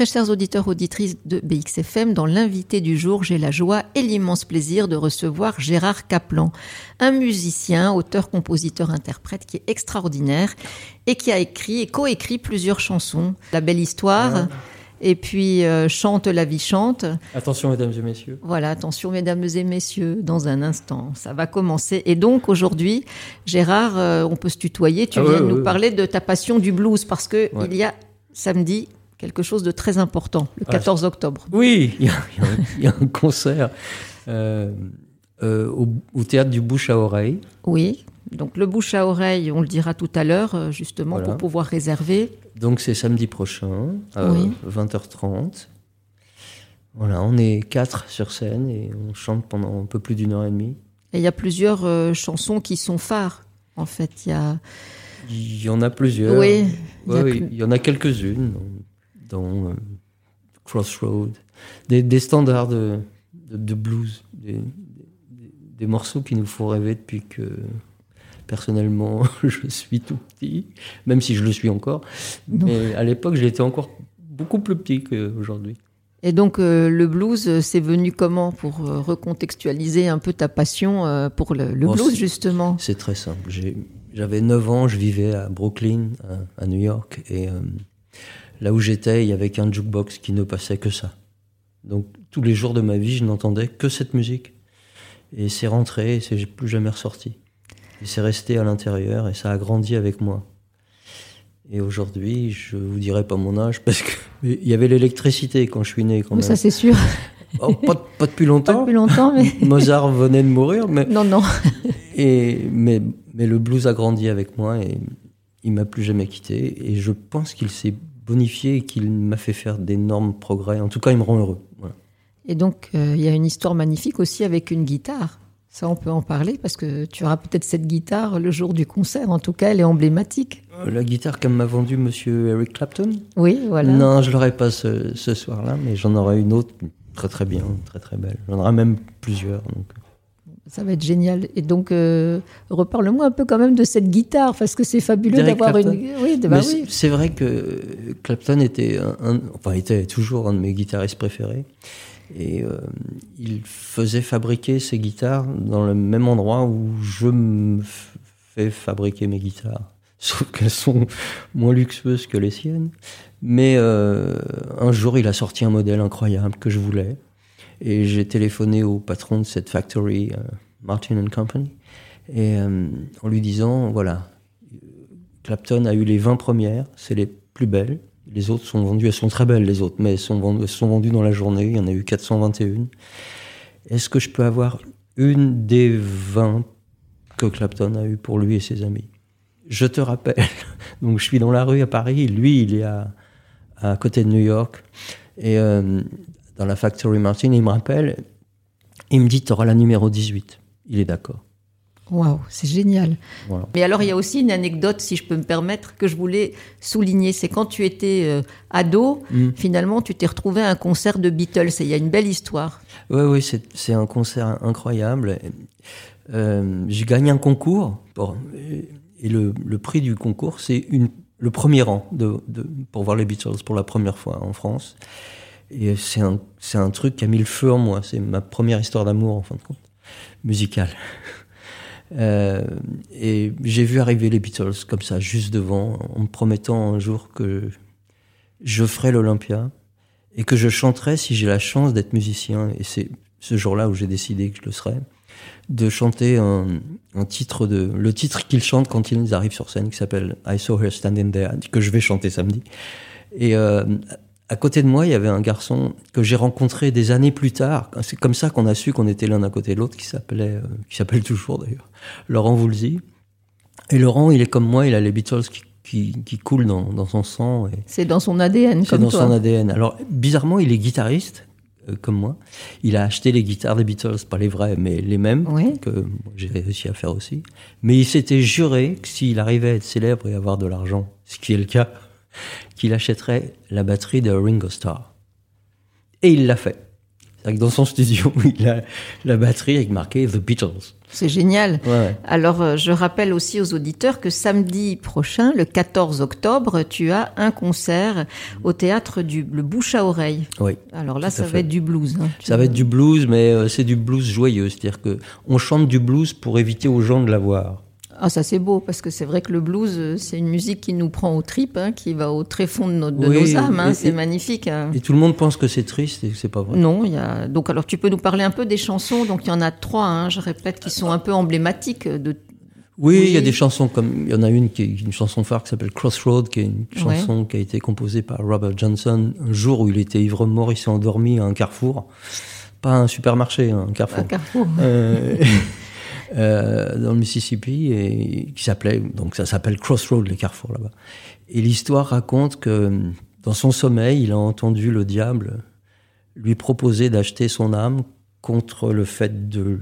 Très chers auditeurs, auditrices de BXFM, dans l'invité du jour, j'ai la joie et l'immense plaisir de recevoir Gérard Kaplan, un musicien, auteur, compositeur, interprète qui est extraordinaire et qui a écrit et coécrit plusieurs chansons. La belle histoire. Et puis euh, chante la vie chante. Attention mesdames et messieurs. Voilà, attention mesdames et messieurs, dans un instant, ça va commencer. Et donc aujourd'hui, Gérard, euh, on peut se tutoyer. Tu Ah viens ouais, de ouais, nous ouais. parler de ta passion du blues parce que il y a samedi quelque chose de très important, le Ah, 14 octobre. Oui, il y, a- il y a un- il y a un concert euh, euh, au, au théâtre du Bouche à Oreille. Oui. Donc le bouche à oreille, on le dira tout à l'heure, euh, justement, Voilà. pour pouvoir réserver. Donc c'est samedi prochain, à Oui. 20h30. Voilà, on est quatre sur scène et on chante pendant un peu plus d'une heure et demie. Et il y a plusieurs euh, chansons qui sont phares. En fait, il y a. Il y en a plusieurs. Oui, il y a Ouais, oui, plus- il y en a quelques-unes dans, euh, Crossroad, des, des standards de, de, de blues, des, des- des morceaux qui nous font rêver depuis que personnellement je suis tout petit, même si je le suis encore. Mais à l'époque, je l'étais encore beaucoup plus petit qu'aujourd'hui. Et donc euh, le blues, euh, c'est venu comment pour euh, recontextualiser un peu ta passion euh, pour le, le Oh, blues justement? C'est très simple. J'avais 9 ans, je vivais à Brooklyn, à, à New York, et là où j'étais, il y avait qu'un jukebox qui ne passait que ça. Donc tous les jours de ma vie, je n'entendais que cette musique. Et c'est rentré, et c'est plus jamais ressorti. Et c'est resté à l'intérieur, et ça a grandi avec moi. Et aujourd'hui, je vous dirai pas mon âge, parce que il y avait l'électricité quand je suis né. Quand Oui, même. Ça c'est sûr, Oh, pas, pas depuis pas longtemps. depuis longtemps, mais Mozart venait de mourir, mais non, non. et, mais, mais le blues a grandi avec moi et il m'a plus jamais quitté. Et je pense qu'il s'est bonifié et qu'il m'a fait faire d'énormes progrès. En tout cas, il me rend heureux. Voilà. Et donc euh, il y a une histoire magnifique aussi avec une guitare. Ça, on peut en parler parce que tu auras peut-être cette guitare le jour du concert. En tout cas, elle est emblématique. Euh, La guitare qu'elle m'a vendue Monsieur Eric Clapton? Oui, voilà. Non, je l'aurais pas ce, ce soir-là, mais j'en aurai une autre très très bien, très très belle. J'en aurai même plusieurs. Donc. Ça va être génial. Et donc, euh, reparle-moi un peu quand même de cette guitare, parce que c'est fabuleux d'avoir une. Oui, bah c'est- oui. c'est vrai que Clapton était, un, un- enfin, était toujours un de mes guitaristes préférés. Et euh, il faisait fabriquer ses guitares dans le même endroit où je me fais fabriquer mes guitares. Sauf qu'elles sont moins luxueuses que les siennes. Mais euh, un jour, il a sorti un modèle incroyable que je voulais. Et j'ai téléphoné au patron de cette factory, euh, Martin Company, et euh, en lui disant, voilà, Clapton a eu les 20 premières, c'est les plus belles. Les autres sont vendues, elles sont très belles les autres, mais elles sont vendues, elles sont vendues dans la journée, il y en a eu 421. Est-ce que je peux avoir une des 20 que Clapton a eu pour lui et ses amis? Je te rappelle, donc je suis dans la rue à Paris, lui il est à, à côté de New York, et euh, dans la Factory Martin, il me rappelle, il me dit, tu auras la numéro 18. Il est d'accord. Waouh, c'est génial. Voilà. Mais alors, il y a aussi une anecdote, si je peux me permettre, que je voulais souligner. C'est quand tu étais euh, ado, Mm. finalement, tu t'es retrouvé à un concert de Beatles. Et il y a une belle histoire. Oui, oui, c'est un concert incroyable. Euh, J'ai gagné un concours pour- et le, le prix du concours, c'est le premier rang de, de- pour voir les Beatles pour la première fois en France. Et c'est un, c'est un truc qui a mis le feu en moi. C'est ma première histoire d'amour, en fin de compte, musicale. Euh, et j'ai vu arriver les Beatles comme ça, juste devant, en me promettant un jour que je ferai l'Olympia et que je chanterai si j'ai la chance d'être musicien. Et c'est ce jour-là où j'ai décidé que je le serais, de chanter un, un titre de le titre qu'ils chantent quand ils arrivent sur scène, qui s'appelle I Saw Her Standing There, que je vais chanter samedi. Et euh, à côté de moi, il y avait un garçon que j'ai rencontré des années plus tard. C'est comme ça qu'on a su qu'on était l'un à côté de l'autre, qui s'appelait, euh, qui s'appelle toujours d'ailleurs, Laurent Voulzy. Et Laurent, il est comme moi, il a les Beatles qui, qui, qui coulent dans, dans son sang. Et, C'est dans son ADN, c'est comme dans toi. son ADN. Alors, bizarrement, il est guitariste, euh, comme moi. Il a acheté les guitares des Beatles, pas les vraies, mais les mêmes, Oui. que moi, j'ai réussi à faire aussi. Mais il s'était juré que s'il arrivait à être célèbre et avoir de l'argent, ce qui est le cas, qu'il achèterait la batterie de Ringo Starr. Et il l'a fait. C'est-à-dire que dans son studio, il a la batterie avec marqué The Beatles. C'est génial. Ouais. Alors, euh, je rappelle aussi aux auditeurs que samedi prochain, le 14 octobre, tu as un concert au théâtre du le Bouche à Oreille. Oui. Alors là, ça va être du blues. hein. Ça va être du blues, mais euh, c'est du blues joyeux. C'est-à-dire que on chante du blues pour éviter aux gens de l'avoir. Ah, ça c'est beau, parce que c'est vrai que le blues, euh, c'est une musique qui nous prend aux tripes, hein, qui va au tréfonds de, nos- de Oui, nos âmes. hein. c'est magnifique. hein. Et tout le monde pense que c'est triste et que c'est pas vrai. Non, il y a. Donc, alors, tu peux nous parler un peu des chansons? Donc, il y en a trois, je répète, qui sont un peu emblématiques de. Oui, il y a des chansons comme il y en a une qui est une chanson phare qui s'appelle Crossroad, qui est une chanson qui a été composée par Robert Johnson un jour où il était ivre mort, il s'est endormi à un carrefour, pas un supermarché, un carrefour. Un carrefour. Euh, euh, dans le Mississippi et qui s'appelait donc ça s'appelle Crossroad les carrefours là-bas. Et l'histoire raconte que dans son sommeil, il a entendu le diable lui proposer d'acheter son âme contre le fait de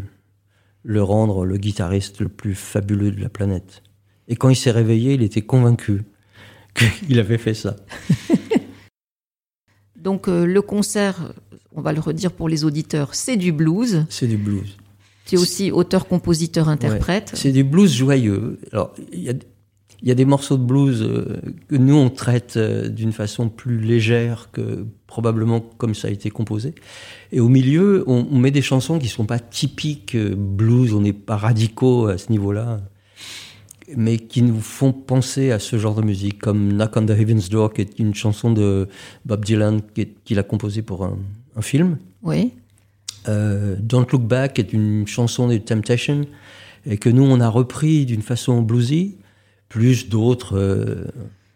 le rendre le guitariste le plus fabuleux de la planète. Et quand il s'est réveillé, il était convaincu qu'il avait fait ça. Donc, euh, le concert, on va le redire pour les auditeurs, c'est du blues. C'est du blues. Tu es aussi auteur, compositeur, interprète. C'est du blues joyeux. Alors, il y a, il y a des morceaux de blues euh, que nous, on traite euh, d'une façon plus légère que probablement comme ça a été composé. Et au milieu, on, on met des chansons qui sont pas typiques euh, blues, on n'est pas radicaux à ce niveau-là, mais qui nous font penser à ce genre de musique, comme Knock on the Heaven's Door, qui est une chanson de Bob Dylan qu'il a composée pour un, un film. Oui. Euh, Don't Look Back est une chanson des Temptations et que nous on a repris d'une façon bluesy, plus d'autres euh,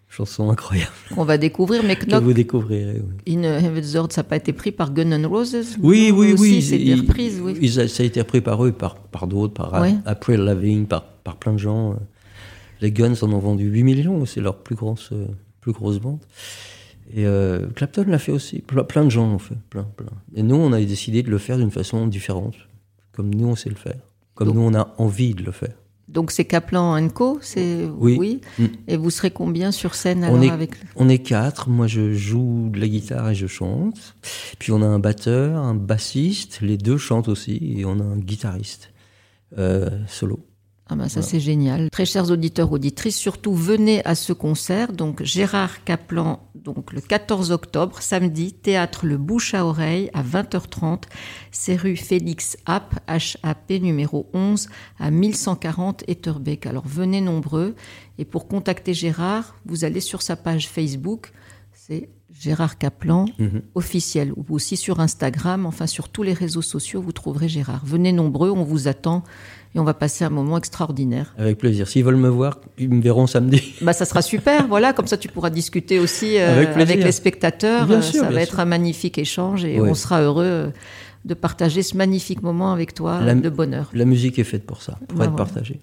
chansons incroyables On va découvrir, mais que Knock vous découvrirez. Oui, in Heaven's ça n'a pas été pris par Gun N' Roses oui, oui. oui, C'est des reprises, oui. ils ça a été repris par eux, par, par d'autres, par Ouais. April Lavigne, par, par plein de gens. Les Guns en ont vendu 8 millions, c'est leur plus grosse, euh, plus grosse vente. Et euh, Clapton l'a fait aussi, plein, plein de gens l'ont fait, plein, plein. Et nous, on a décidé de le faire d'une façon différente, comme nous on sait le faire, comme Donc- nous on a envie de le faire. Donc c'est Kaplan Co, c'est Oui. Mm. Et vous serez combien sur scène On alors est- avec On est quatre. Moi, je joue de la guitare et je chante. Puis on a un batteur, un bassiste. Les deux chantent aussi. Et on a un guitariste euh, solo. Ah ben ça c'est génial. Très chers auditeurs auditrices, surtout venez à ce concert. Donc Gérard Kaplan, donc le 14 octobre, samedi, théâtre Le Bouche à Oreille à 20h30. C'est rue Félix App, HAP numéro 11 à 1140 Etterbeek. Alors venez nombreux. Et pour contacter Gérard, vous allez sur sa page Facebook. C'est Gérard Kaplan Mhm. officiel ou aussi sur Instagram, enfin sur tous les réseaux sociaux, vous trouverez Gérard. Venez nombreux, on vous attend et on va passer un moment extraordinaire. Avec plaisir. S'ils veulent me voir, ils me verront samedi. Bah ça sera super, voilà, comme ça tu pourras discuter aussi euh, Avec les spectateurs. Bien sûr, ça bien va sûr. être un magnifique échange et Ouais. on sera heureux euh, de partager ce magnifique moment avec toi La- de bonheur. La musique est faite pour ça, pour Bah être voilà. partagée.